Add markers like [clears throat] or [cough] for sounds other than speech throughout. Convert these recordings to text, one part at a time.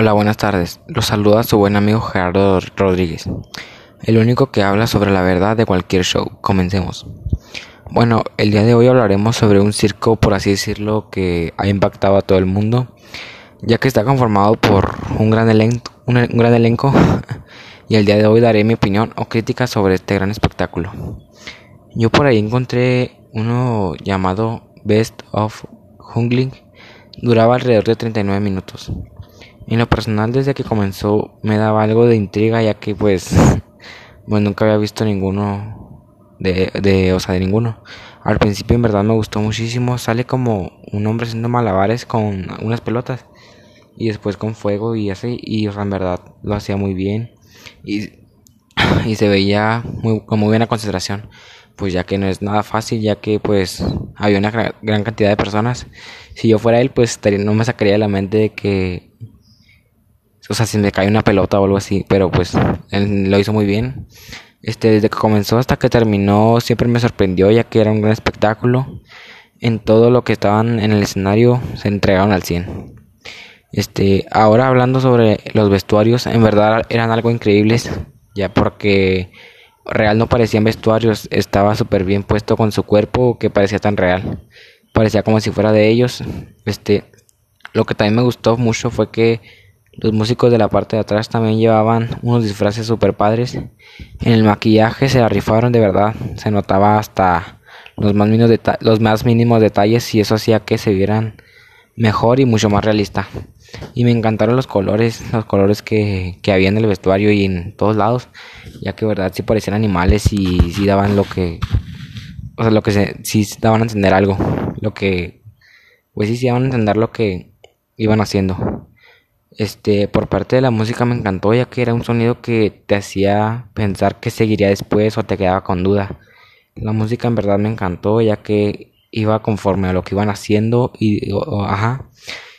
Hola, buenas tardes. Los saluda su buen amigo Gerardo Rodríguez, el único que habla sobre la verdad de cualquier show. Comencemos. Bueno, el día de hoy hablaremos sobre un circo, por así decirlo, que ha impactado a todo el mundo, ya que está conformado por un gran elenco, [laughs] y el día de hoy daré mi opinión o crítica sobre este gran espectáculo. Yo por ahí encontré uno llamado Best of Jungling, duraba alrededor de 39 minutos. En lo personal, desde que comenzó, me daba algo de intriga, ya que, pues, bueno, [laughs] nunca había visto ninguno de, de, o sea, de ninguno. Al principio, en verdad, me gustó muchísimo. Sale como un hombre haciendo malabares con unas pelotas y después con fuego y así. Y, o sea, en verdad, lo hacía muy bien y, [clears throat] y se veía muy, con muy buena concentración pues ya que no es nada fácil, ya que pues había una gran cantidad de personas. Si yo fuera él, pues no me sacaría de la mente de que o sea, si me cae una pelota o algo así, pero pues él lo hizo muy bien. Este, desde que comenzó hasta que terminó, siempre me sorprendió, ya que era un gran espectáculo. En todo lo que estaban en el escenario, se entregaron al 100. Este, ahora hablando sobre los vestuarios, en verdad eran algo increíbles, ya porque real no parecían vestuarios, estaba súper bien puesto con su cuerpo que parecía tan real. Parecía como si fuera de ellos. Este, lo que también me gustó mucho fue que los músicos de la parte de atrás también llevaban unos disfraces super padres. En el maquillaje se arrifaron de verdad. Se notaba hasta los más, mínimos los más mínimos detalles y eso hacía que se vieran mejor y mucho más realista. Y me encantaron los colores, los colores que, que había en el vestuario y en todos lados. Ya que verdad sí parecían animales y sí daban lo que... O sea, lo que se... Sí daban a entender algo. Lo que... Pues sí, sí daban a entender lo que iban haciendo. Este, por parte de la música me encantó ya que era un sonido que te hacía pensar que seguiría después o te quedaba con duda. La música en verdad me encantó ya que iba conforme a lo que iban haciendo y, ajá,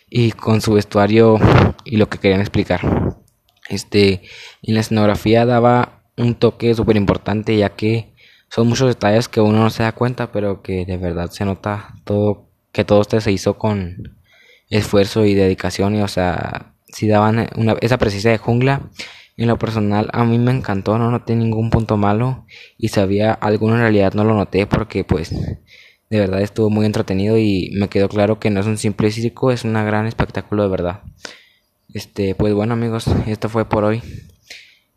y con su vestuario y lo que querían explicar. Este, en la escenografía daba un toque súper importante ya que son muchos detalles que uno no se da cuenta, pero que de verdad se nota todo, que todo esto se hizo con esfuerzo y dedicación y o sea, si daban una, esa presencia de jungla. En lo personal a mí me encantó, no noté ningún punto malo y si había alguno en realidad no lo noté porque pues de verdad estuvo muy entretenido y me quedó claro que no es un simple circo, es un gran espectáculo de verdad. Este, pues bueno amigos, esto fue por hoy.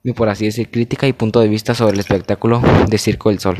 Y por así decir, crítica y punto de vista sobre el espectáculo de Circo del Sol.